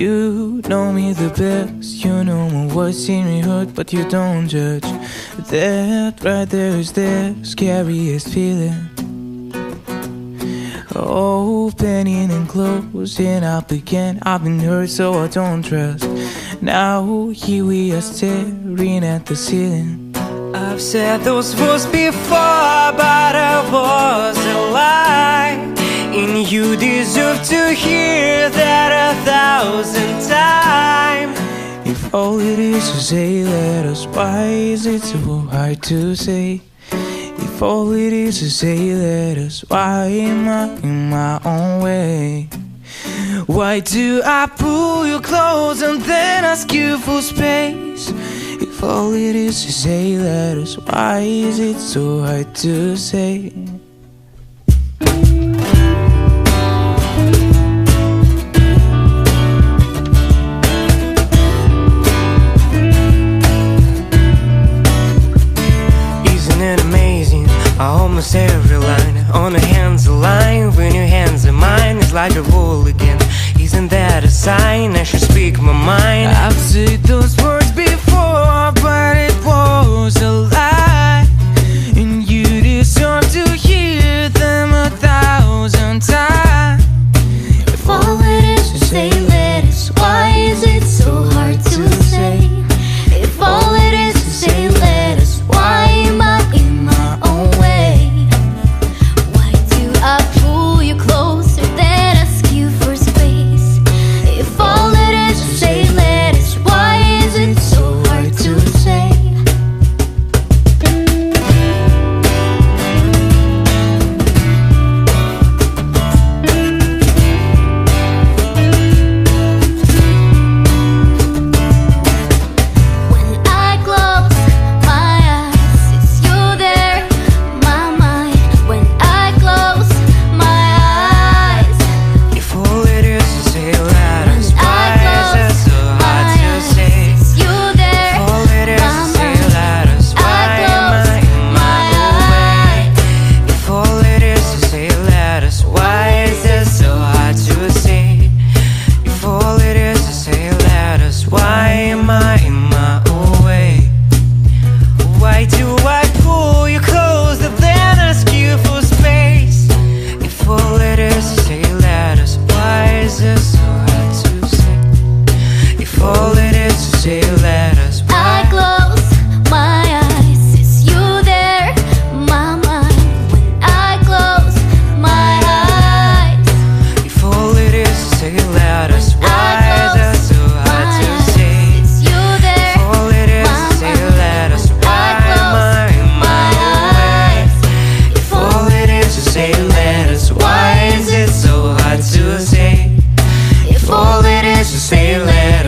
You know me the best, you know what's seen me hurt, but you don't judge. That right there is the scariest feeling. Opening and closing up again. I've been hurt, so I don't trust. Now here we are staring at the ceiling. I've said those words before, but I was a lie, and you deserve to hear that thousand times. If all it to say, let letters, why is it so hard to say? If all it to say, let letters, why am I in my own way? Why do I pull you close and then ask you for space? If all it is to say, let letters, why is it so hard to say? on your hands a line When your hands are mine, it's like a wall again Isn't that a sign I should speak my mind? I've said those words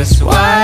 That's why